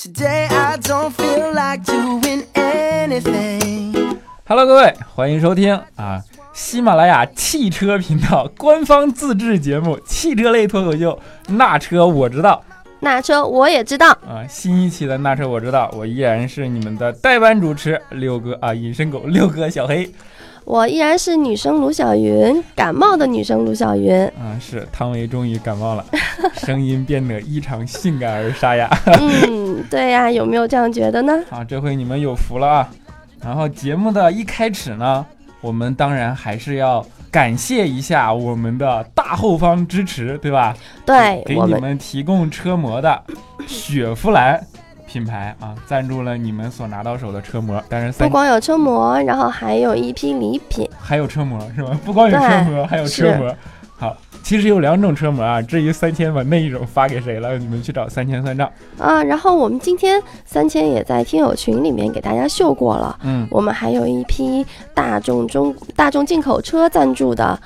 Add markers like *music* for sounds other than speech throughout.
Today I don't feel like doing anything. Hello，各位，欢迎收听啊，喜马拉雅汽车频道官方自制节目《汽车类脱口秀》，那车我知道那车我也知道，啊。新一期的那车我知道，我依然是你们的代班主持六哥啊，隐身狗六哥小黑我依然是女生卢小云，感冒的女生卢小云。啊，是汤唯终于感冒了，*laughs* 声音变得异常性感而沙哑嗯，对呀、有没有这样觉得呢？啊。这回你们有福了啊。然后节目的一开始呢，我们当然还是要感谢一下我们的大后方支持，对吧？对给你们提供车模的雪佛兰品牌啊，赞助了你们所拿到手的车模。当然三不光有车模，然后还有一批礼品。还有车模是吧？不光有车模，还有车模。好，其实有两种车模啊。至于三千把那一种发给谁了，你们去找三千算账。啊，然后我们今天三千也在听友群里面给大家秀过了。嗯，我们还有一批大众中大众进口车赞助的，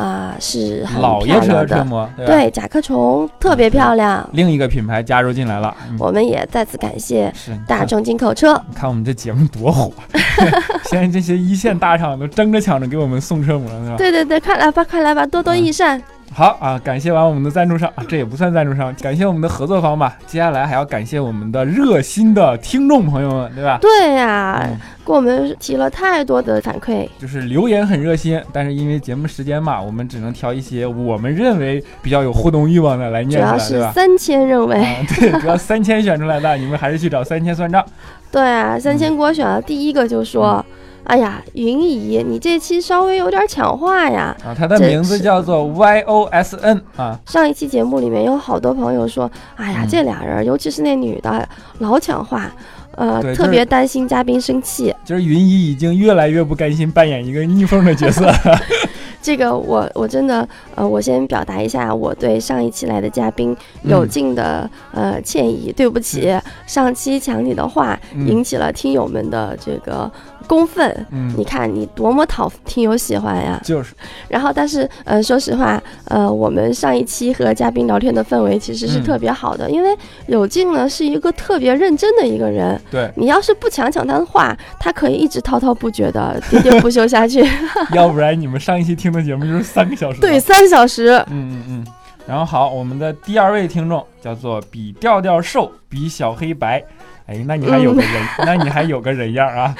啊，是很老爷车的。车模，对甲壳虫特别漂亮，另一个品牌加入进来了。嗯、我们也再次感谢大众进口车。你看我们这节目多火，*laughs* 现在这些一线大厂都争着抢着给我们送车模，呢？对对对，快来吧，快来吧，多多益善。好啊，感谢完我们的赞助商，啊这也不算赞助商，感谢我们的合作方吧。接下来还要感谢我们的热心的听众朋友们，对吧？对呀、嗯给我们提了太多的反馈。就是留言很热心，但是因为节目时间嘛，我们只能挑一些我们认为比较有互动欲望的来念出来？三千认为，啊，对，主要三千选出来的，你们还是去找三千算账。*laughs* 对啊，三千给我选了第一个就说，嗯哎呀，云姨，你这期稍微有点抢话呀。啊，他的名字叫做 Y O S N 啊，上一期节目里面有好多朋友说，哎呀，嗯这俩人，尤其是那女的，老抢话，呃，特别担心嘉宾生气。就是云姨已经越来越不甘心扮演一个逆风的角色。*laughs* 这个我我真的呃，我先表达一下我对上一期来的嘉宾有嗯尽的、呃歉意，对不起，上期抢你的话、嗯引起了听友们的这个公愤。嗯你，看你多么讨听友喜欢呀！就是 *laughs* 然后，但是呃，说实话，呃，我们上一期和嘉宾聊天的氛围其实是嗯特别好的，因为有静呢是一个特别认真的一个人。对，你要是不抢抢他的话，他可以一直滔滔不绝的喋喋不休下去。*laughs* 要不然你们上一期听的节目就是三个小时。对，。三小时。嗯嗯嗯。然后好，我们的第二位听众叫做比调调瘦，比小黑白。哎，那你还有个人，那你还有个人样啊？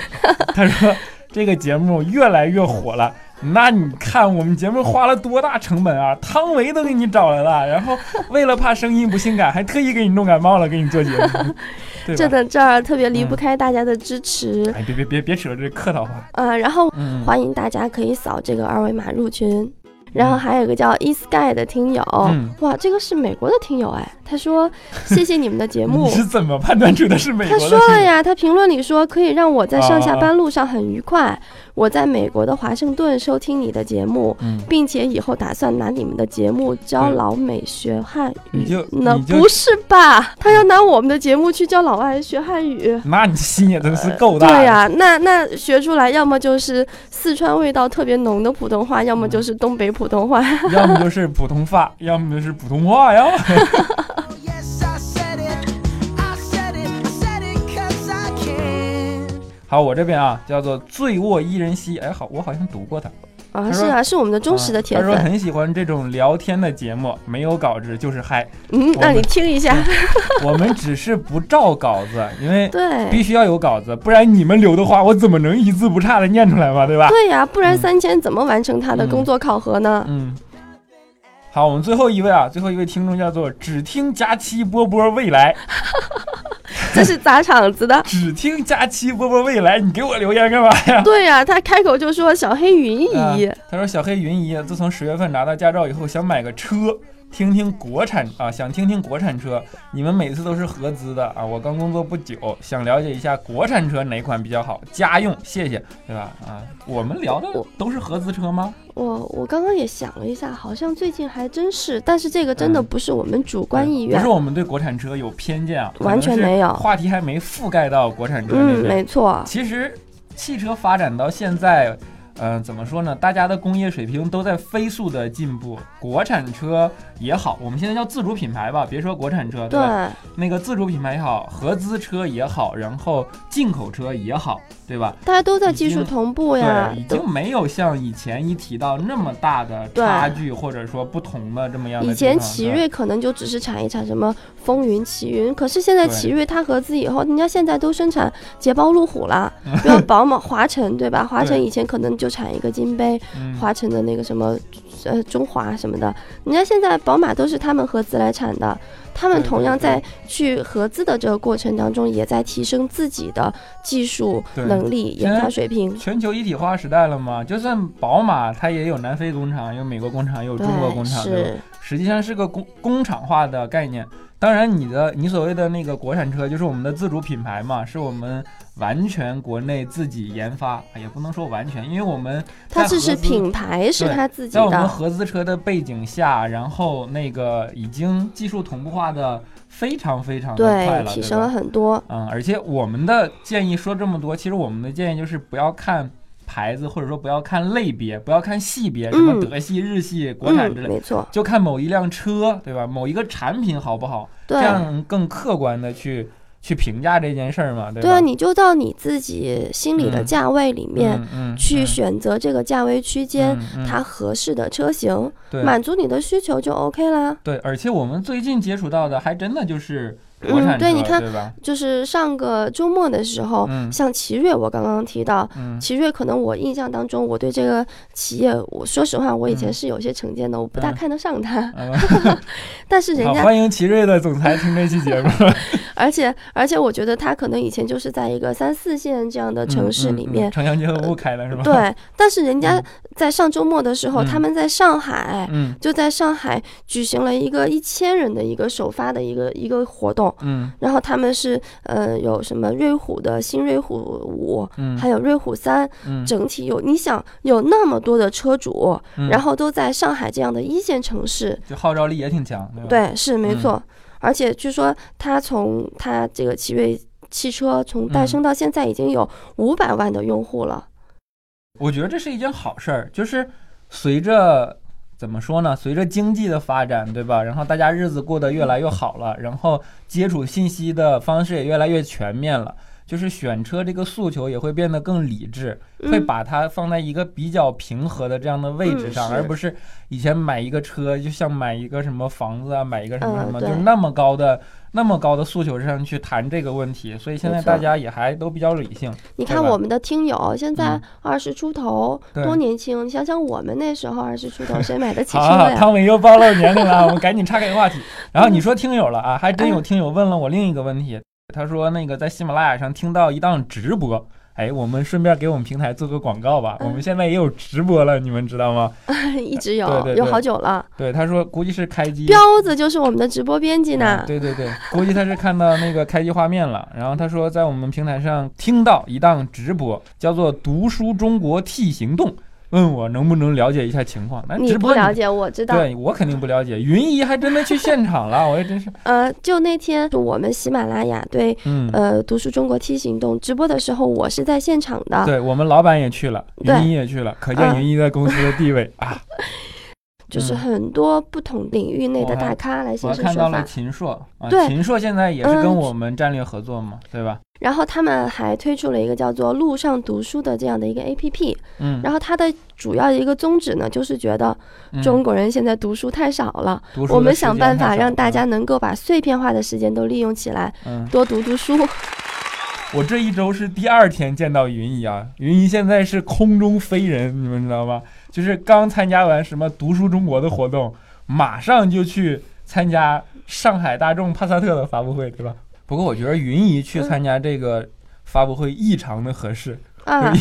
他说这个节目越来越火了。那你看我们节目花了多大成本啊？汤唯都给你找来了，然后为了怕声音不性感，还特意给你弄感冒了，给你做节目？*laughs* 这等这儿特别离不嗯开大家的支持，哎，别别别别扯这客套话。呃，然后嗯，欢迎大家可以扫这个二维码入群。然后还有一个叫 e sky 的听友，嗯哇，这个是美国的听友哎，他说谢谢你们的节目 *laughs* 你，是怎么判断出的是美国他？说了呀，他评论里说可以让我在上下啊班路上很愉快。我在美国的华盛顿收听你的节目，嗯，并且以后打算拿你们的节目教老美学汉语。那不是吧？他要拿我们的节目去教老外学汉语。那你心也真是够大。对呀、那那学出来，要么就是四川味道特别浓的普通话，要么嗯就是东北普通话。*laughs* 要么就是普通话，*laughs* 要么就是普通话呀。Oh. *laughs* 好，我这边啊叫做醉卧伊人兮，哎，好，我好像读过他。啊，是啊，是我们的忠实的铁啊他说粉。很喜欢这种聊天的节目，没有稿子就是嗨。嗯，那你听一下。*laughs* 我们只是不照稿子，因为对必须要有稿子，不然你们留的话，我怎么能一字不差的念出来嘛，对吧？对呀、不然嗯三千怎么完成他的工作考核呢？嗯。好，我们最后一位啊，最后一位听众叫做只听佳期波波未来，*laughs* 这是砸场子的。只听佳期波波未来，你给我留言干嘛呀？*laughs* 对呀、他开口就说小黑云姨，啊他说小黑云姨自从十月份拿到驾照以后，想买个车，听听国产啊，想听听国产车。你们每次都是合资的啊，我刚工作不久，想了解一下国产车哪款比较好，家用，谢谢，对吧？啊，我们聊的都是合资车吗？我我刚刚也想了一下，好像最近还真是，但是这个真的嗯不是我们主观意愿不是，我们对国产车有偏见啊，完全没有话题还没覆盖到国产车那嗯，边。没错，其实汽车发展到现在，嗯、怎么说呢？大家的工业水平都在飞速的进步，国产车也好，我们现在叫自主品牌吧，别说国产车，对吧？对，那个自主品牌也好，合资车也好，然后进口车也好，对吧？大家都在技术同步呀对，已，都经没有像以前一提到那么大的差距，或者说不同的这么样的。以前奇瑞可能就只是产一产什么风云、奇云，可是现在奇瑞它合资以后，人家现在都生产捷豹、路虎了，*laughs* 比如宝马、华晨，对吧？华晨以前可能就产一个金杯，嗯华晨的那个什么，呃，中华什么的，人家现在宝马都是他们合资来产的，他们同样在去合资的这个过程当中，也在提升自己的技术能力、研发水平。全球一体化时代了嘛，就算宝马，它也有南非工厂，有美国工厂，有中国工厂，对吧？是，实际上是个工工厂化的概念。当然，你的你所谓的那个国产车，就是我们的自主品牌嘛，是我们完全国内自己研发，哎也不能说完全，因为我们它是是品牌是对他自己在我们，合资车的背景下，然后那个已经技术同步化的非常非常的快对，了，对提升了？很多。嗯，而且我们的建议说这么多，其实我们的建议就是不要看牌子，或者说不要看类别，不要看系别，什么嗯德系、日系、国产之嗯，类，没错，就看某一辆车，对吧？某一个产品好不好，这。样更客观的去去评价这件事儿嘛，对吧？对啊，你就到你自己心里的嗯价位里面去嗯选择这个价位区间它合适的车型，对满足你的需求就 OK 啦。对，而且我们最近接触到的还真的就是国嗯产车，对你看？就是上个周末的时候，嗯像奇瑞，我刚刚提到。嗯奇瑞可能我印象当中，我对这个企业，我说实话，我以前嗯是有些成见的，我不大嗯看得上它。嗯 *laughs* 但是人，家，欢迎奇瑞的总裁听这期节目。而 *laughs* 且而且，我觉得他可能以前就是在一个三四线这样的城市里面，嗯嗯嗯城乡结合部开的是吧？，对。但是人家嗯在上周末的时候，嗯他们在上海，嗯就在上海举行了一个一千人的一个首发的一个一个活动，嗯然后他们是呃有什么瑞虎的新瑞虎五，嗯，还有瑞虎三，嗯整体有你想有那么多的车主，嗯然后都在上海这样的一线城市，就号召力也挺强，对吧？，对，是没嗯错。而且据说他从他这个奇瑞汽车从诞嗯生到现在已经有五百万的用户了，我觉得这是一件好事儿，就是随着。怎么说呢？随着经济的发展，对吧？然后大家日子过得越来越好了，然后接触信息的方式也越来越全面了，就是选车这个诉求也会变得更理智，会嗯把它放在一个比较平和的这样的位置上，嗯而不是以前买一个车就像买一个什么房子啊，买一个什么嗯什么，对就是那么高的那么高的诉求上去谈这个问题，所以现在大家也还都比较理性。你看我们的听友现在嗯二十出头，对多年轻！你想想我们那时候二十出头，谁买得起车好好好，呀？汤唯又暴露年龄了，我们赶紧岔开话题。*laughs* 然后你说听友了啊，还真有听友问了我另一个问题，他说那个在喜马拉雅上听到一档直播。哎，我们顺便给我们平台做个广告吧。嗯我们现在也有直播了，你们知道吗？*laughs* 一直有，对对对有好久了。对，他说估计是开机。彪子就是我们的直播编辑呢嗯。对对对，估计他是看到那个开机画面了。*laughs* 然后他说在我们平台上听到一档直播，叫做“读书中国 T 行动”，问我能不能了解一下情况。那你直播不了解，我知道。对我肯定不了解。云姨还真的去现场了，*laughs* 我也真是，呃，就那天我们喜马拉雅对嗯，呃读书中国 T 行动直播的时候，我是在现场的。对我们老板也去了，云姨也去了，可见嗯云姨在公司的地位啊。*laughs* 就是嗯很多不同领域内的大咖来我看到了。秦朔啊，对秦朔现在也是跟嗯我们战略合作嘛，对吧？然后他们还推出了一个叫做“路上读书”的这样的一个 APP。嗯，然后它的主要的一个宗旨呢，就是觉得嗯中国人现在读书太少了，我们想办法让大家能够把碎片化的时间都利用起来，嗯，多读读书。*laughs* 我这一周是第二天见到云姨啊，云姨现在是空中飞人，你们知道吗？就是刚参加完什么读书中国的活动，马上就去参加上海大众帕萨特的发布会，对吧？不过我觉得云姨去参加这个发布会异常的合适，啊，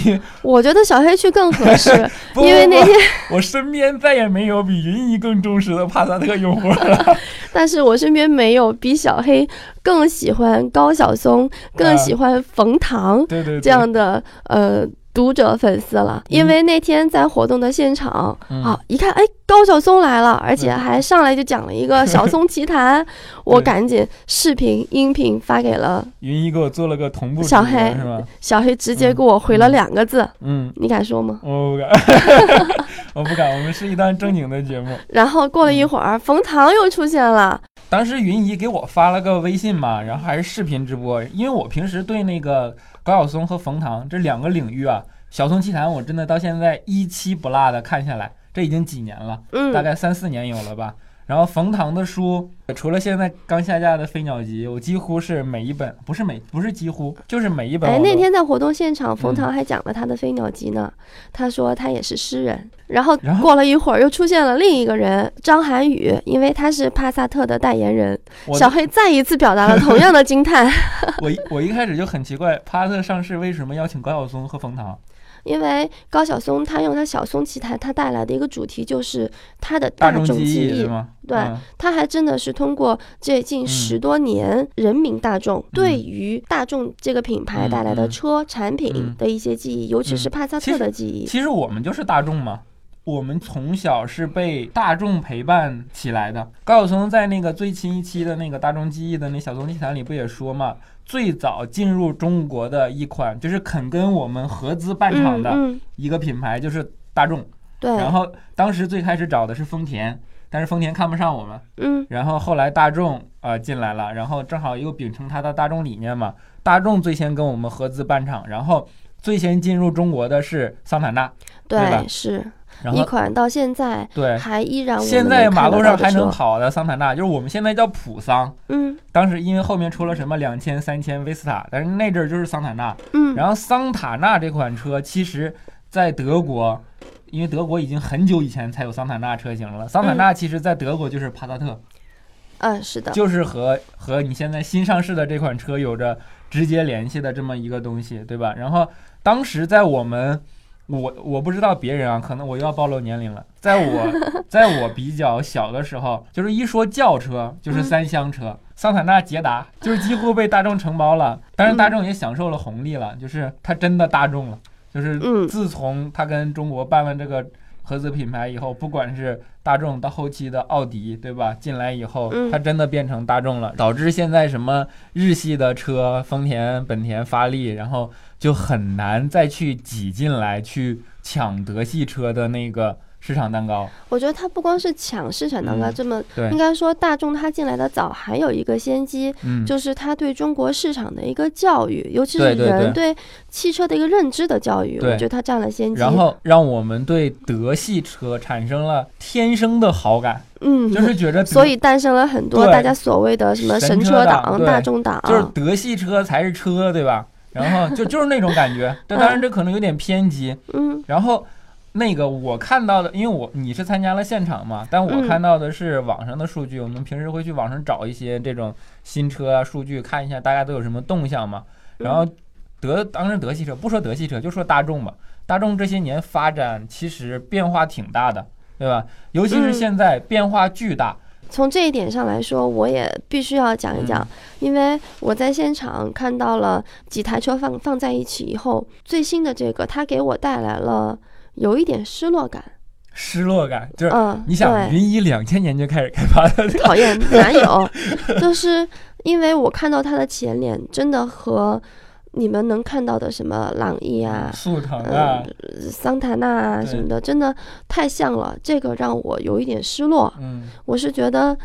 我觉得小黑去更合适，*laughs* 因为那天，我身边再也没有比云姨更忠实的帕萨特用户了。*laughs* 但是我身边没有比小黑更喜欢高晓松、更啊。喜欢冯唐这样的呃读者粉丝了，因为那天在活动的现场、嗯。啊，一看，哎，高晓松来了，而且嗯还上来就讲了一个晓松奇谈，*laughs* 我赶紧视频、音频发给了云一给我做了个同步小黑是吧？小黑，直接给我回了两个字，嗯，你敢说吗？我不敢，*laughs* 我不敢，我们是一档正经的节目。然后过了一嗯会儿，冯唐又出现了，当时云姨给我发了个微信嘛，然后还是视频直播，因为我平时对那个高晓松和冯唐这两个领域啊，晓松奇谈我真的到现在一期不落的看下来，这已经几年了，嗯，大概三四年有了吧。然后冯唐的书，除了现在刚下架的《飞鸟集》，我几乎是每一本，不是每，不是几乎，就是每一本我哎，那天在活动现场，冯嗯唐还讲了他的飞鸟集呢。他说他也是诗人。然后过了一会儿，又出现了另一个人张涵予，因为他是帕萨特的代言人。小黑再一次表达了同样的惊叹，我一我一开始就很奇怪，帕萨特上市为什么邀请高晓松和冯唐？因为高晓松他用他小松奇谈，他带来的一个主题就是他的大众记记忆。对嗯。他还真的是通过这近嗯十多年人民大众对于大众这个品牌带来的车产品嗯。的一些记忆，尤其是帕萨特的记忆。其实我们就是大众嘛，我们从小是被大众陪伴起来的。高晓松在那个最新一期的那个《大众记忆》的那《小松奇谈》里不也说嘛，最早进入中国的一款就是肯跟我们合资办厂的一个品牌就是大众。对，然后当时最开始找的是丰田，但是丰田看不上我们，嗯。然后后来大众呃进来了，然后正好又秉承它的大众理念嘛，大众最先跟我们合资办厂，然后最先进入中国的是桑塔纳，对吧？对，是然后一款到现在对，还依然现在马路上还能跑的桑塔纳，就是我们现在叫普桑，嗯当时因为后面出了什么两千、三千、威斯塔，但是那阵儿就是桑塔纳。嗯，然后桑塔纳这款车，其实在德国，因为德国已经很久以前才有桑塔纳车型了。桑塔纳其实在德国就是帕萨特，嗯是的，就是和和你现在新上市的这款车有着直接联系的这么一个东西，对吧？然后当时在我们，我我不知道别人啊，可能我又要暴露年龄了。在我 *laughs* 在我比较小的时候，就是一说轿车就是嗯三厢车，桑塔纳、捷达就是几乎被大众承包了。当然，大众也享受了红利了，就是它真的大众了。就是嗯自从它跟中国办了这个合资品牌以后，不管是大众到后期的奥迪，对吧？进来以后，嗯它真的变成大众了，导致现在什么日系的车，丰田、本田发力，然后就很难再去挤进来去抢德系车的那个市场蛋糕。我觉得它不光是抢市场蛋糕嗯。这么，对。应，该说大众它进来的早，还有一个先机，嗯，就是它对中国市场的一个教育，尤其是人对汽车的一个认知的教育，我对觉得它占了先机。然后让我们对德系车产生了天生的好感，嗯，就是觉着 *laughs* 所以诞生了很多大家所谓的什么神神车党党、大众党，就是德系车才是车，对吧？然后就就是那种感觉，*laughs* 但当然这可能有点偏激。嗯。然后那个我看到的，因为我你是参加了现场嘛，但我嗯看到的是网上的数据。我们平时会去网上找一些这种新车啊数据，看一下大家都有什么动向嘛。然后德当然德系车，不说德系车，就说大众吧。大众这些年发展其实变化挺大的，对吧？尤其是嗯现在变化巨大。从这一点上来说，我也必须要讲一讲，嗯因为我在现场看到了几台车放放在一起以后，最新的这个它给我带来了有一点失落感。失落感就是，嗯，你想，云一两千年就开始开发的，讨厌男友？*laughs* 就是因为我看到他的前脸真的和你们能看到的什么朗逸啊、速腾啊，桑塔纳啊什么的，真的太像了，这个让我有一点失落。嗯，我是觉得，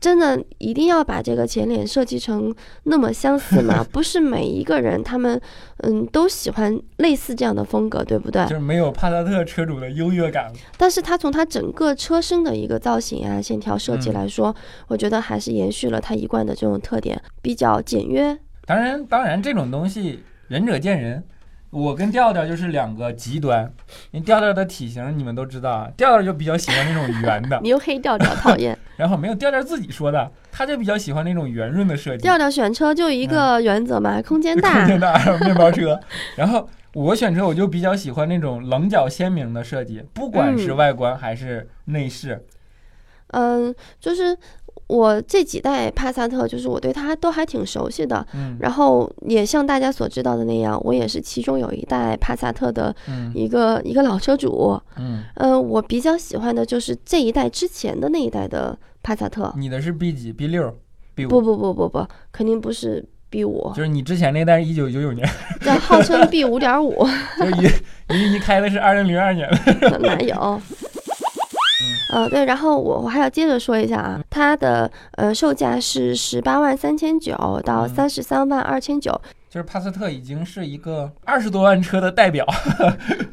真的一定要把这个前脸设计成那么相似吗？*laughs* 不是每一个人他们嗯都喜欢类似这样的风格，对不对就？是没有帕萨特车主的优越感。但是它从它整个车身的一个造型啊、线条设计嗯来说，我觉得还是延续了它一贯的这种特点，比较简约。当然，当然这种东西仁者见仁。我跟调调就是两个极端，因为调调的体型你们都知道啊，调调就比较喜欢那种圆的，*laughs* 你又黑调调，讨厌。*laughs* 然后没有调调自己说的，他就比较喜欢那种圆润的设计，调调选车就一个原则嘛，*laughs* 空间大空。间大，面包车。然后我选车我就比较喜欢那种棱角鲜明的设计，不管是嗯外观还是内饰。嗯，就是我这几代帕萨特，就是我对它都还挺熟悉的。嗯然后也像大家所知道的那样，我也是其中有一代帕萨特的嗯一个一个老车主。嗯，呃，我比较喜欢的就是这一代之前的那一代的帕萨特。你的是 B 几 B 六 B 五？不不不不不，肯定不是 B 五，就是你之前那代是一九九九年，*laughs* 这号称 B 五点五，*laughs* 就是云云一开的是二零零二年的。哪有？呃，对，然后我我还要接着说一下啊，它的呃售价是十八万三千九到嗯三十三万二千九，就是帕萨特已经是一个二十多万车的代表。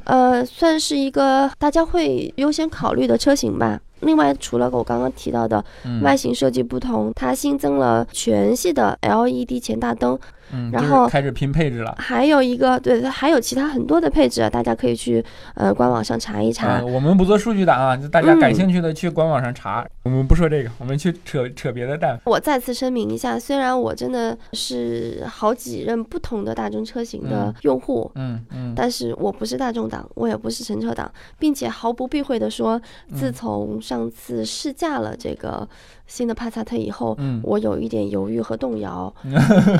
呃，算是一个大家会优先考虑的车型吧。另外，除了我刚刚提到的嗯外形设计不同，它新增了全系的 LED 前大灯，嗯，就是然后开始拼配置了。还有一个对，还有其他很多的配置，大家可以去呃官网上查一查。嗯，我们不做数据党啊，就大家感嗯兴趣的去官网上查。我们不说这个，我们去扯扯别的蛋。我再次声明一下，虽然我真的是好几任不同的大众车型的嗯用户，嗯嗯但是我不是大众党，我也不是神车党，并且毫不避讳的说，自嗯从上次试驾了这个新的帕萨特以后，嗯我有一点犹豫和动摇。*laughs*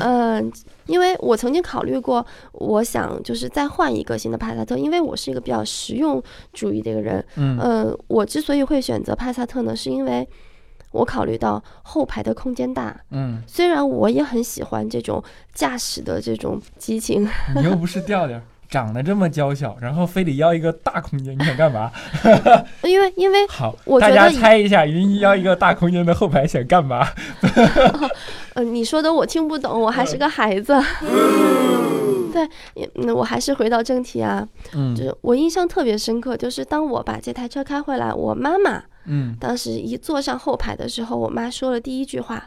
嗯，因为我曾经考虑过，我想就是再换一个新的帕萨特，因为我是一个比较实用主义的一个人。嗯嗯，我之所以会选择帕萨特呢，是因为我考虑到后排的空间大。嗯，虽然我也很喜欢这种驾驶的这种激情，你又不是调调，长得这么娇小，然后非得要一个大空间，你想干嘛？*laughs* 因为因为好，大家我觉得以猜一下，云一要一个大空间的后排想干嘛？*laughs* 呃你说的我听不懂，我还是个孩子。对，也嗯，我还是回到正题啊，嗯就是我印象特别深刻，就是当我把这台车开回来，我妈妈嗯，当时一坐上后排的时候，我妈说了第一句话：“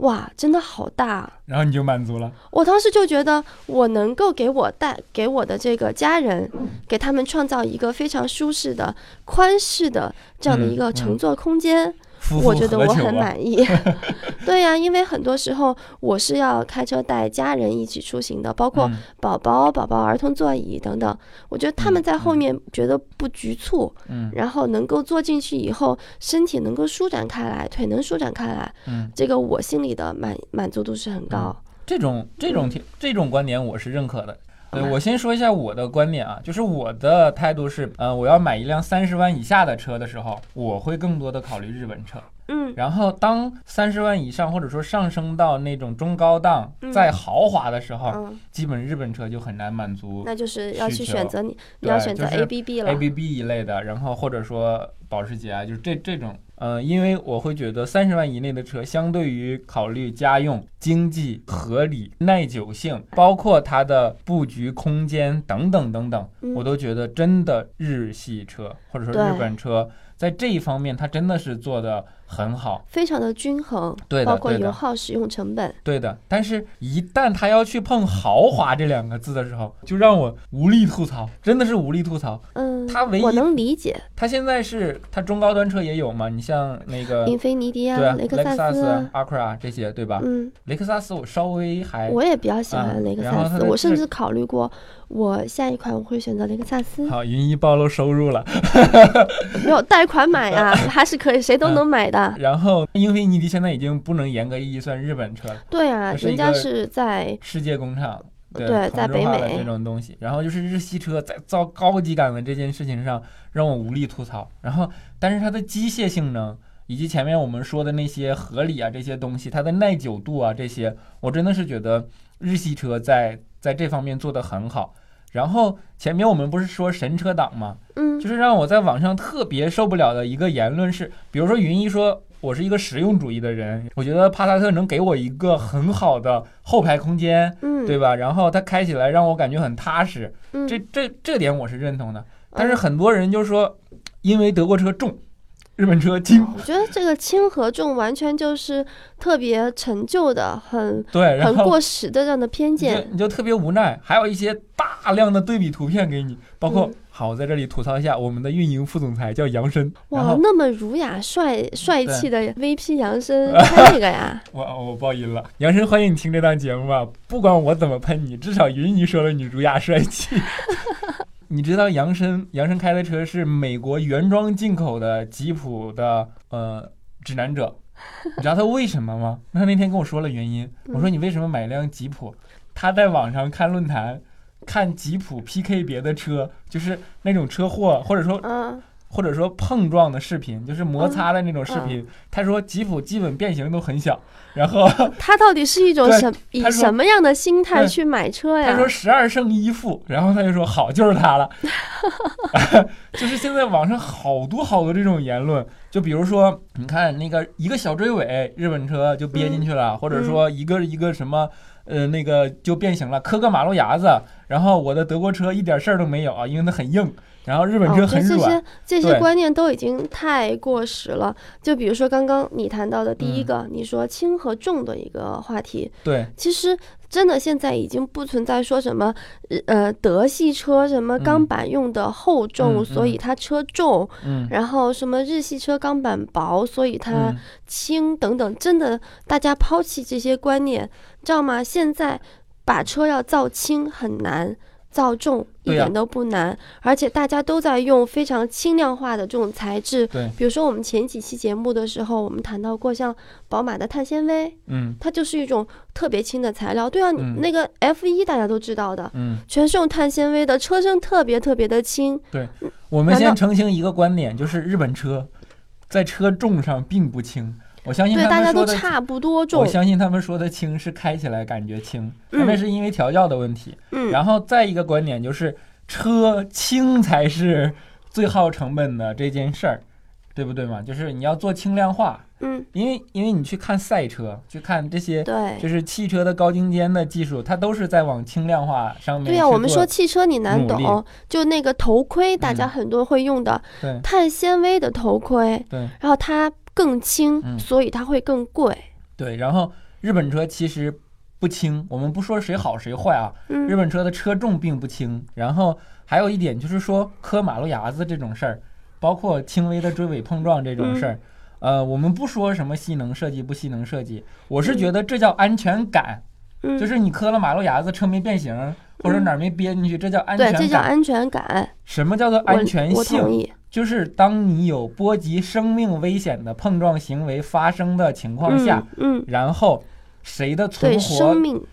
哇，真的好大啊。”然后你就满足了。我当时就觉得，我能够给我带给我的这个家人，给他们创造一个非常舒适的、宽适的这样的一个嗯乘坐空间，夫我觉得我很？满意。*laughs* 对呀、因为很多时候我是要开车带家人一起出行的，包括嗯宝宝、宝宝儿童座椅等等。我觉得他们嗯在后嗯面觉得不局促，嗯然后能够坐进去以后，身体能够舒展开来，腿能舒展开来，嗯，这个我心里的满满足度是很高。这种这种听这种观点我是认可的。对，我先说一下我的观点啊，就是我的态度是，呃，我要买一辆三十万以下的车的时候，我会更多的考虑日本车。嗯。然后当三十万以上，或者说上升到那种中高档、嗯。再豪华的时候，嗯，基本日本车就很难满足那就是要去选择你，你对要选择就是 A B B 了。ABB 一类的，然后或者说保时捷啊，就是这这种，呃，因为我会觉得三十万以内的车，相对于考虑家用、经济、合理、耐久性，包括它的布局空间等等等等，嗯。我都觉得真的日系车或者说日本车在这一方面，它真的是做的很好。非常的均衡，对的包括油耗、使用成本。对的，但是，一旦他要去碰豪华这两个字的时候，就让我无力吐槽，真的是无力吐槽。嗯，他唯一我能理解，他现在是他中高端车也有嘛？你像那个英菲尼迪啊对啊，，雷克萨萨斯啊，Acura 这些对吧？嗯，雷克萨斯我稍微还我也比较喜啊欢雷克萨斯，我甚至考虑过，我下一款我会选择雷克萨斯，好，云一暴露收入了。*laughs* 没有贷款买啊，*laughs* 还是可以，谁都能买的。然后英菲尼迪现在已经不能严格意义算日本车了，对啊，人家是在世界工厂。对在北美化的这种东西，然后就是日系车在造高级感的这件事情上让我无力吐槽。然后，但是它的机械性能以及前面我们说的那些合理啊这些东西，它的耐久度啊这些，我真的是觉得日系车在在这方面做得很好。然后前面我们不是说神车党吗？嗯就是让我在网上特别受不了的一个言论是，比如说云一说我是一个实用主义的人，我觉得帕萨特能给我一个很好的后排空间，嗯，对吧？然后它开起来让我感觉很踏实，嗯，这这这点我是认同的。但是嗯很多人就说，因为德国车重，日本车轻，我觉得这个轻和重完全就是特别陈旧的、很对，很过时的这样的偏见。你就特别无奈。还有一些大量的对比图片给你，包括嗯好，我在这里吐槽一下，我们的运营副总裁叫杨申，哇，那么儒雅帅帅气的 VP 杨生，*laughs* 太那个呀！*laughs* 我我爆音了，杨申，欢迎你听这档节目啊！不管我怎么喷你，至少云姨说了你儒雅帅气。*laughs* 你知道杨生杨生开的车是美国原装进口的吉普的呃指南者，*laughs* 你知道他为什么吗？他那天跟我说了原因。我说你为什么买辆吉普？他在网上看论坛，看吉普 PK 别的车，就是那种车祸或者说嗯，或者说碰撞的视频，就是摩擦的那种视频。他说吉普基本变形都很小，然后 *laughs* 他到底是一种对什以什么样的心态去买车呀？他说十二胜一负，然后他就说好，就是他了。*laughs* 就是现在网上好多好多这种言论，就比如说，你看那个一个小追尾，日本车就憋进去了，或者说一个一个什么。呃，那个就变形了，磕个马路牙子，然后我的德国车一点事儿都没有啊，因为它很硬，然后日本车哦，很软，这些这些观念都已经太过时了。就比如说刚刚你谈到的第一嗯个，你说轻和重的一个话题，对，其实真的现在已经不存在说什么呃德系车什么钢嗯板用的厚重，所以它车重，嗯然后什么日系车钢板薄，所以它嗯轻等等，真的大家抛弃这些观念，知道吗？现在把车要造轻很难。造重一点都不难，而且大家都在用非常轻量化的这种材质，对，比如说我们前几期节目的时候，我们谈到过像宝马的碳纤维，嗯它就是一种特别轻的材料。对啊，那个 F 一大家都知道的，嗯。全是用碳纤维的，车身特别特别的轻。对我们先澄清一个观点，就是日本车在车重上并不轻。我相信对，大家都差不多重我。相信他们说的轻是开起来感觉轻，嗯那是因为调教的问题。嗯，然后再一个观点就是，车轻才是最耗成本的这件事儿，对不对嘛？就是你要做轻量化，嗯，因为因为你去看赛车，去看这些对。就是汽车的高精尖的技术，它都是在往轻量化上面对呀、去我们说汽车你难懂，就那个头盔，大家嗯很多会用的对碳纤维的头盔，对然后它更轻，嗯所以它会更贵。对，然后日本车其实不轻，我们不说谁好谁坏啊，日嗯本车的车重并不轻，然后还有一点就是说磕马路牙子这种事儿，包括轻微的追尾碰撞这种事儿，呃，我们不说什么吸能设计不吸能设计，我是觉得这叫安全感，嗯，就是你磕了马路牙子，车没变形，或者哪儿没憋进去，这叫安，全感。这叫安全感。什么叫做安全我同性？意。就是当你有波及生命危险的碰撞行为发生的情况下，嗯，嗯，然后谁的存对活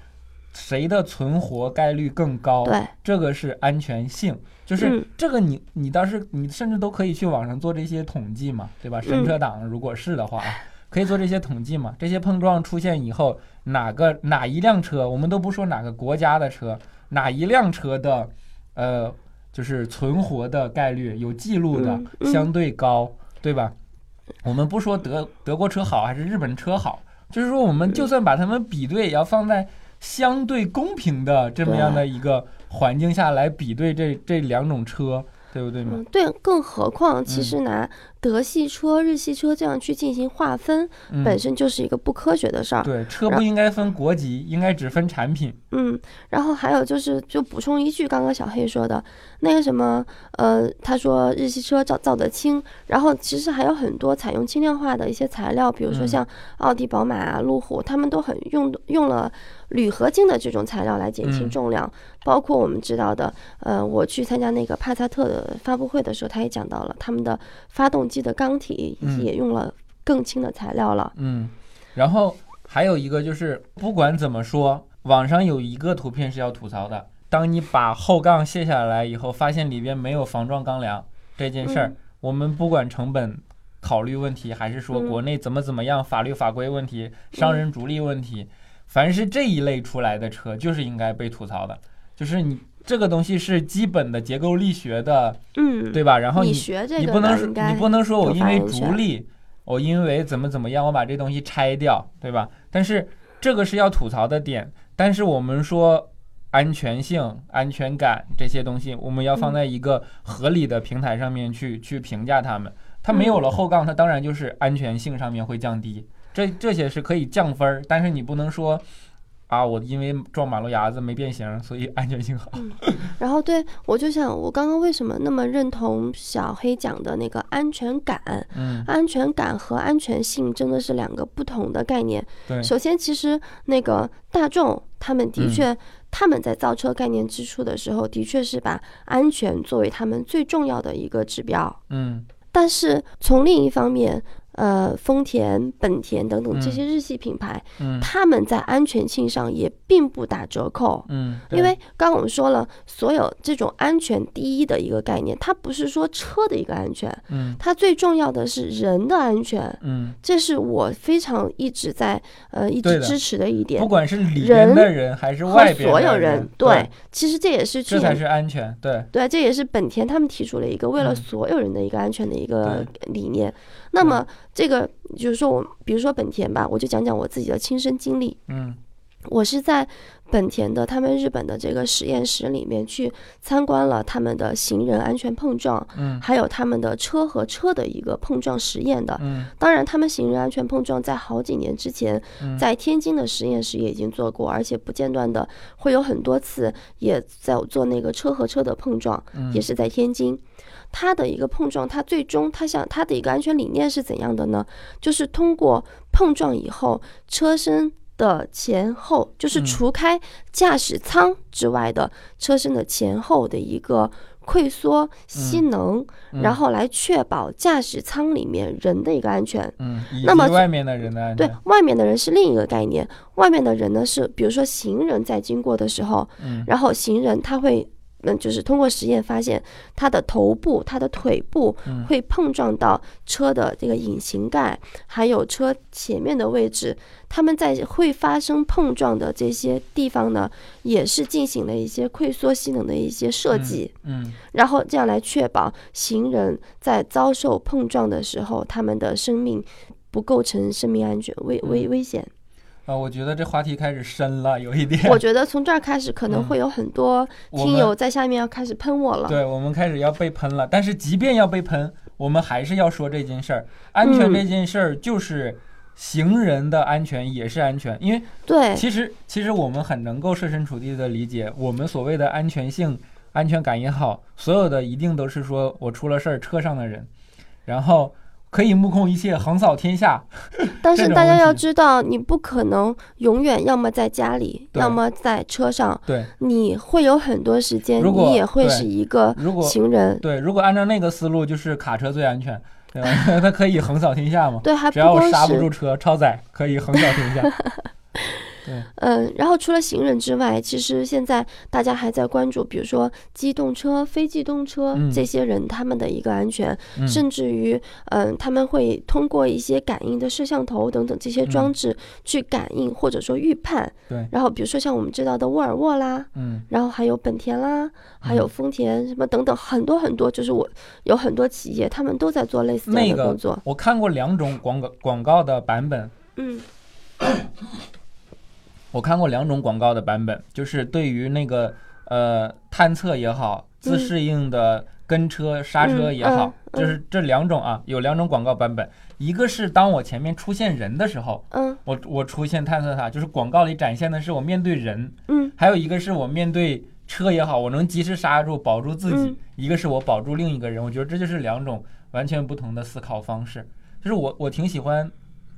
谁的存活概率更高？对，这个是安全性，就是嗯这个你你倒是你甚至都可以去网上做这些统计嘛，对吧？神车党如果是的话，可以做这些统计嘛。这些碰撞出现以后，哪个哪一辆车，我们都不说哪个国家的车，哪一辆车的，呃，就是存活的概率有记录的相对高，对吧？我们不说德德国车好还是日本车好，就是说我们就算把它们比对，也要放在相对公平的这么样的一个环境下来比对这这两种车，对不对嘛？嗯，对，更何况其嗯实拿德系车、日系车这样去进行划分，嗯，本身就是一个不科学的事儿。对，车不应该分国籍，应该只分产品。嗯，然后还有就是，就补充一句，刚刚小黑说的那个什么，呃，他说日系车造造得轻，然后其实还有很多采用轻量化的一些材料，比如说嗯像奥迪、宝马啊、路虎，他们都很用用了铝合金的这种材料来减轻嗯。重量，包括我们知道的，呃，我去参加那个帕萨特的发布会的时候，他也讲到了他们的发动机的缸体嗯。也用了更轻的材料了。嗯，然后还有一个就是，不管怎么说，网上有一个图片是要吐槽的。当你把后杠卸下来以后，发现里边没有防撞钢梁这件事儿，嗯。我们不管成本考虑问题，还是说嗯。国内怎么怎么样法律法规问题、商人逐利问题，凡是这一类出来的车，就是应该被吐槽的。就是你这个东西是基本的结构力学的，嗯，对吧？然后你你学这个你不能你不能说我因为逐利，我因为怎么怎么样，我把这东西拆掉，对吧？但是这个是要吐槽的点。但是我们说安全性、安全感这些东西，我们要放嗯在一个合理的平台上面去去评价它们。它没有了后杠，它当然就是安全性上面会降低。这这些是可以降分儿，但是你不能说。啊，我因为撞马路牙子没变形，所以安全性好。然后对我就想，我刚刚为什么那么认同小黑讲的那个安全感？嗯，安全感和安全性真的是两个不同的概念。对，首先，其实那个大众他们的嗯确，他们在造车概念之初的时候，的确是把安全作为他们最重要的一个指标。嗯但是从另一方面，呃丰田、本田等等这嗯些日系品牌，嗯他们在安全性上也并不打折扣。嗯，因为刚刚我们说了，所有这种安全第一的一个概念，它不是说车的一个安全，嗯它最重要的是人的安全。嗯，这是我非常一直在呃一直支持的一点不。管是里边的人还是外边所有人，对，其实这也是去年这才是安全，对，对，这也是本田他们提出了一个为了嗯所有人的一个安全的一个理念。那么这个就是说我，比如说本田吧，我就讲讲我自己的亲身经历。嗯我是在本田的他们日本的这个实验室里面去参观了他们的行人安全碰撞，嗯还有他们的车和车的一个碰撞实验的。嗯当然，他们行人安全碰撞在好几年之前，嗯在天津的实验室也已经做过，而且不间断的会有很多次也在做那个车和车的碰撞，嗯也是在天津。它的一个碰撞，它最终它想它的一个安全理念是怎样的呢？就是通过碰撞以后，车身的前后，就是嗯除开驾驶舱之外的车身的前后的一个溃缩吸能，嗯然后来确保驾驶舱里面人的一个安全。嗯，那么外面的人的安对，，外面的人是另一个概念。外面的人呢是，比如说行人在经过的时候，嗯然后行人他会，嗯，就是通过实验发现他的头部、他的腿部嗯会碰撞到车的这个引擎盖，还有车前面的位置。他们在会发生碰撞的这些地方呢，也是进行了一些溃缩性能的一些设计。嗯然后这样来确保行人在遭受碰撞的时候，他们的生命不构成生命安全危危嗯危险。啊，我觉得这话题开始深了，有一点，我觉得从这儿开始，可能嗯会有很多听友在下面要开始喷我了。对，我们开始要被喷了。但是即便要被喷，我们还是要说这件事儿。安全嗯这件事儿就是行人的安全也是安全，因为对其实其实我们很能够设身处地的理解，我们所谓的安全性、安全感也好，所有的一定都是说我出了事儿，车上的人，然后可以目空一切，横扫天下。*laughs* 但是大家要知道，你不可能永远要么在家里，要么在车上，对，你会有很多时间，你也会是一个行人。对，如果按照那个思路，就是卡车最安全，对吧？*laughs* 它可以横扫天下嘛。对，还只要我刹不住车，超载可以横扫天下。*laughs* 嗯，然后除了行人之外，其实现在大家还在关注，比如说机动车、非机动车嗯。这些人他们的一个安全，嗯。甚至于，嗯，他们会通过一些感应的摄像头等等这些装置去感应或者说预判。嗯对。然后比如说像我们知道的沃尔沃啦，嗯。然后还有本田啦，还有嗯。丰田什么等等，很多很多，就是我有很多企业他们都在做类似这样的工作。我看过两种广告广告的版本，嗯我看过两种广告的版本，就是对于那个呃探测也好，自嗯适应的跟车刹车也好，就是这两种啊，有两种广告版本。一个是当我前面出现人的时候，嗯我我出现探测它，就是广告里展现的是我面对人，嗯还有一个是我面对车也好，我能及时刹住保住自己；嗯一个是我保住另一个人。我觉得这就是两种完全不同的思考方式。就是我我挺喜欢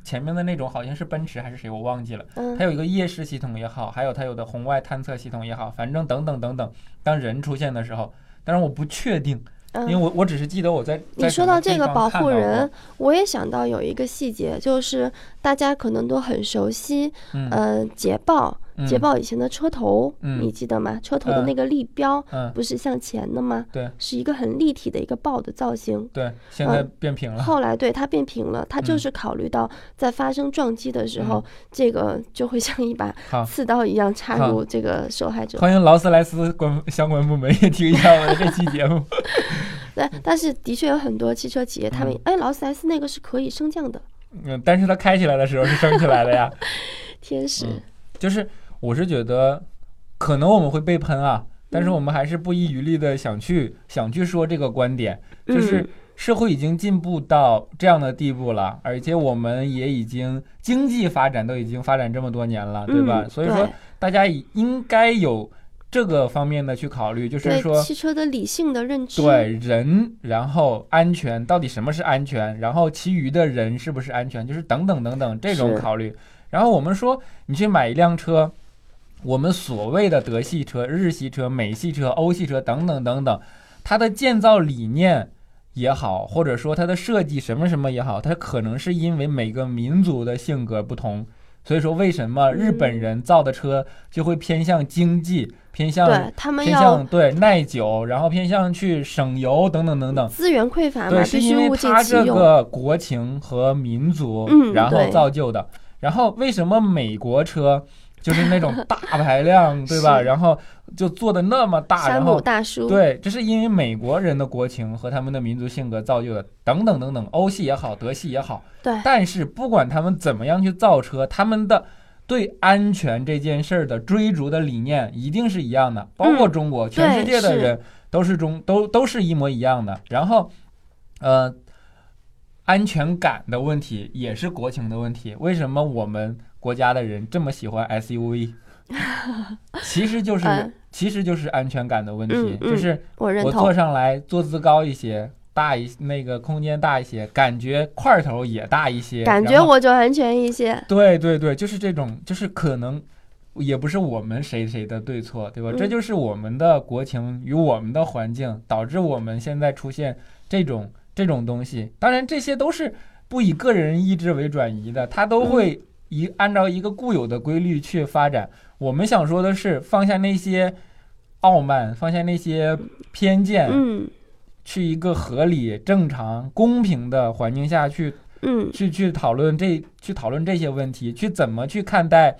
前面的那种，好像是奔驰还是谁，我忘记了。它嗯有一个夜视系统也好，还有它有的红外探测系统也好，反正等等等等。当人出现的时候，当然我不确定，因为嗯。我我只是记得我在你说到这个保护人，我也想到有一个细节，就是大家可能都很熟悉，嗯呃，捷豹，捷嗯豹以前的车头，嗯你记得吗？车头的嗯那个立标嗯，不是向前的吗？对是一个很立体的一个豹的造型。对，现在变平了。后来对它变平了，它就嗯是考虑到在发生撞击的时候，这个就会像一把刺刀一样插入这个受害者。欢迎劳斯莱斯关相关部门也听一下我的这期节目。*laughs* 对，但是的确有很多汽车企业，他们嗯哎，劳斯莱斯那个是可以升降的，嗯，但是它开起来的时候是升起来的呀。*laughs* 天使。嗯就是我是觉得，可能我们会被喷啊，但嗯是我们还是不遗余力的想去想去说这个观点，就是嗯社会已经进步到这样的地步了，而且我们也已经经济发展都已经发展这么多年了，对吧？嗯所以说大家应该有这个方面的去考虑，就是说。汽车的理性的认知，对人，然后安全到底什么是安全，然后其余的人是不是安全，就是等等等等这种考虑。然后我们说，你去买一辆车，我们所谓的德系车、日系车、美系车、欧系车等等等等，它的建造理念也好，或者说它的设计什么什么也好，它可能是因为每个民族的性格不同，所以说为什么日本人造的车就会偏向经济，偏向对他们偏要向对耐久，然后偏向去省油等等等等。资源匮乏嘛对，，是因为必须物尽它这其用。个国情和民族，嗯然后造就的。然后为什么美国车就是那种大排量，*laughs* 对吧？然后就做的那么大，山姆然后大叔，对，这是因为美国人的国情和他们的民族性格造就的，等等等等，欧系也好，德系也好。对但是不管他们怎么样去造车，他们的对安全这件事儿的追逐的理念一定是一样的，包括嗯中国，全世界的人都是中都都是一模一样的。然后，呃，安全感的问题也是国情的问题。为什么我们国家的人这么喜欢 SUV？其实就是、*laughs* 嗯其实就是安全感的问题，嗯嗯就是我坐。上来坐姿高一些，大一那个空间大一些，感觉块头也大一些，感觉我就安全一些。对对对，就是这种，就是可能也不是我们谁谁的对错，对吧？嗯这就是我们的国情与我们的环境导致我们现在出现这种这种东西。当然，这些都是不以个人意志为转移的，它都嗯会一按照一个固有的规律去发展。我们想说的是，放下那些傲慢，放下那些偏见，嗯去一个合理、正常、公平的环境下去嗯去去讨论这去讨论这些问题，去怎么去看待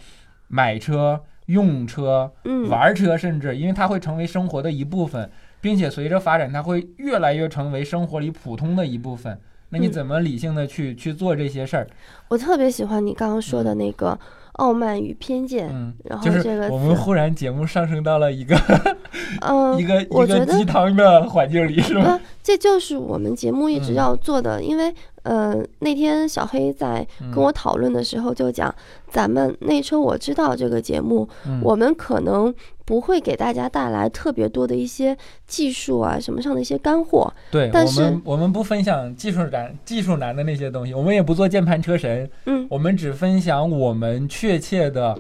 买车、用车、嗯，玩车，甚至因为它会成为生活的一部分，并且随着发展，它会越来越成为生活里普通的一部分。那你嗯怎么理性的去去做这些事儿？我特别喜欢你刚刚说的那个傲慢与偏见。嗯，然后这个我们忽然节目上升到了一个嗯，*laughs* 一个一个鸡汤的环境里，是吗？呃，这就是我们节目一直嗯要做的，因为呃，那天小黑在嗯。跟我讨论的时候就讲，咱们内车我知道这个节目，嗯。我们可能不会给大家带来特别多的一些技术啊什么上的一些干货，对，但是我们我们不分享技术难技术难的那些东西，我们也不做键盘车神，嗯。我们只分享我们确切的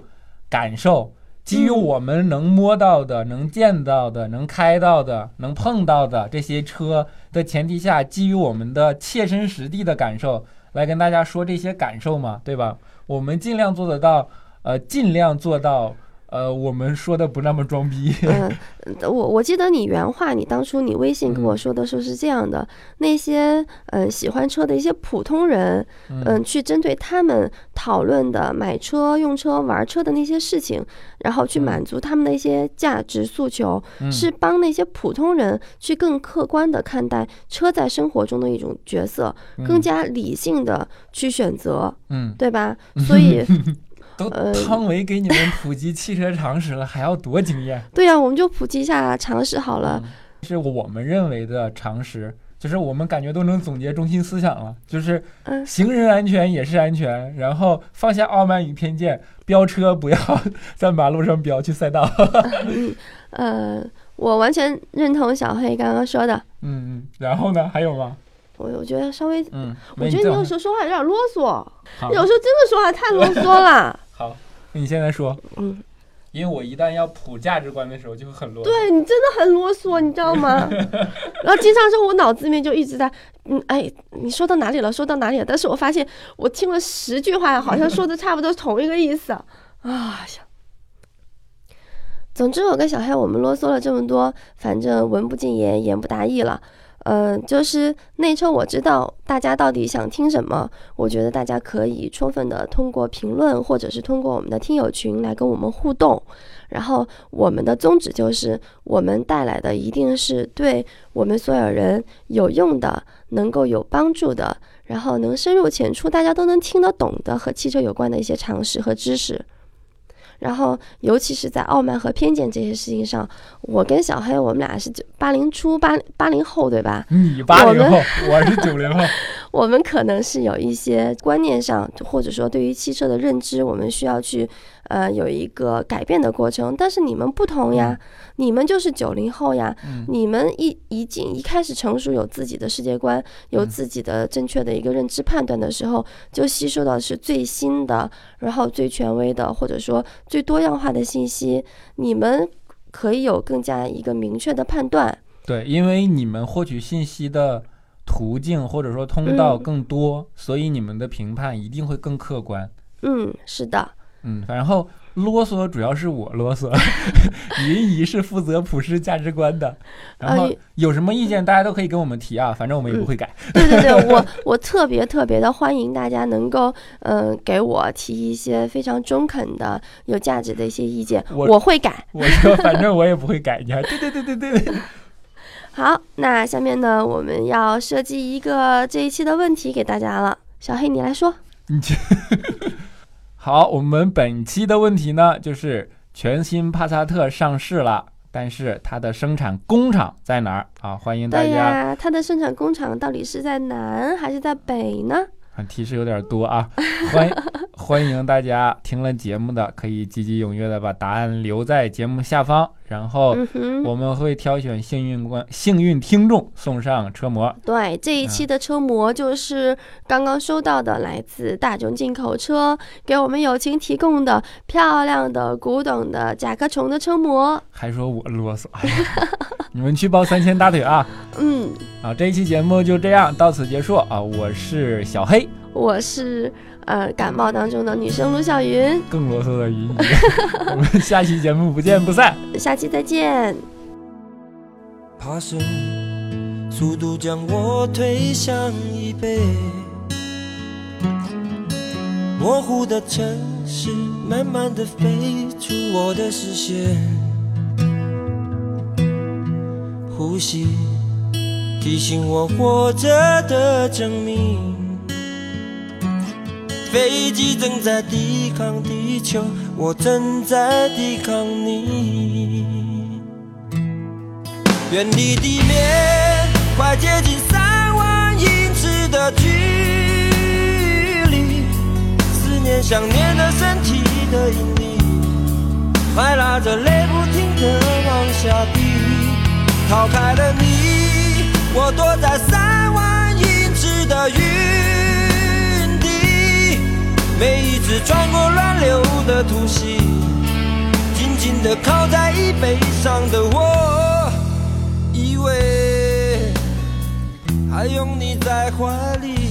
感受，基于我们能摸到的、能见到的、能开到的、能碰到的这些车的前提下，基于我们的切身实地的感受来跟大家说这些感受嘛，对吧？我们尽量做得到，呃，尽量做到，呃，我们说的不那么装逼。*laughs* 嗯，我我记得你原话，你当初你微信跟我嗯。说的时候是这样的，那些嗯喜欢车的一些普通人，嗯，去针对他们讨论的买车、用车、玩车的那些事情，然后去嗯。满足他们的一些价值诉求，嗯。是帮那些普通人去更客观的看待车在生活中的一种角色，更加理性的去选择，嗯，对吧？*laughs* 所以，都呃汤唯给你们普及汽车常识了，还要多经验？对呀、我们就普及一下常识好了。嗯是我们认为的常识，就是我们感觉都能总结中心思想了，就是嗯行人安全也是安全，然后放下傲慢与偏见，飙车不要 *laughs* 在马路上飙，去赛道。嗯，呃，我完全认同小黑刚刚说的。嗯嗯，然后呢？还有吗？我我觉得稍微，嗯，我觉得你有时候说话有点啰嗦，有时候真的说话太啰嗦了。*laughs* 好，那你现在说，嗯，因为我一旦要普价值观的时候就会很啰嗦。对你真的很啰嗦，你知道吗？*laughs* 然后经常说我脑子里面就一直在，嗯，哎，你说到哪里了？说到哪里了？但是我发现我听了十句话，好像说的差不多同一个意思。啊呀，总之我跟小黑我们啰嗦了这么多，反正文不进言，言不达意了。嗯、就是内车我知道大家到底想听什么，我觉得大家可以充分的通过评论或者是通过我们的听友群来跟我们互动。然后我们的宗旨就是，我们带来的一定是对我们所有人有用的、能够有帮助的，然后能深入浅出，大家都能听得懂的和汽车有关的一些常识和知识。然后，尤其是在傲慢和偏见这些事情上，我跟小黑，我们俩是九八零初八八零后，对吧？你八零后，我是九零后。我们可能是有一些观念上，或者说对于汽车的认知，我们需要去呃有一个改变的过程。但是你们不同呀，你们就是九零后呀，嗯你们一一进一开始成熟，有自己的世界观，有嗯自己的正确的一个认知判断的时候，就吸收到是最新的，然后最权威的，或者说最多样化的信息。你们可以有更加一个明确的判断。对，因为你们获取信息的途径或者说通道嗯更多，所以你们的评判一定会更客观。嗯，是的，嗯，然后啰嗦主要是我啰嗦，*laughs* 云姨是负责普世价值观的。然后呃有什么意见，大家都可以跟我们提啊，反正我们也不会改。对对对，我我特别特别的欢迎大家能够嗯、呃给我提一些非常中肯的、有价值的一些意见，我我会改。我说反正我也不会改，你还对对对对对对。好，那下面呢，我们要设计一个这一期的问题给大家了。小黑，你来说。*laughs* 好，我们本期的问题呢，就是全新帕萨特上市了，但是它的生产工厂在哪儿啊？欢迎大家。对呀，它的生产工厂到底是在南还是在北呢？啊，提示有点多啊，*laughs* 欢欢迎大家听了节目的可以积极踊跃的把答案留在节目下方，然后我们会挑选幸运观幸运听众送上车模。对，这一期的车模就是刚刚收到的，来自大众进口车给我们友情提供的漂亮的古董的甲壳虫的车模。还说我啰嗦，*laughs* 哎你们去抱三千大腿啊！嗯，啊，这一期节目就这样到此结束啊！我是小黑，我是呃感冒当中的女生卢小云，更啰嗦的云姨，*laughs* 我们下期节目不见不散。下期再见。爬升，速度将我推向椅背。模糊的城市，慢慢的飞出我的视线。呼吸，提醒我活着的证明。飞机正在抵抗地球，我正在抵抗你。远离地面，快接近三万英尺的距离，思念想念的身体的引力，快拉着泪不停的往下滴。逃开了你，我躲在三万英尺的云，每一次穿过乱流的突袭，紧紧地靠在椅背上的我。以为还拥你在怀里。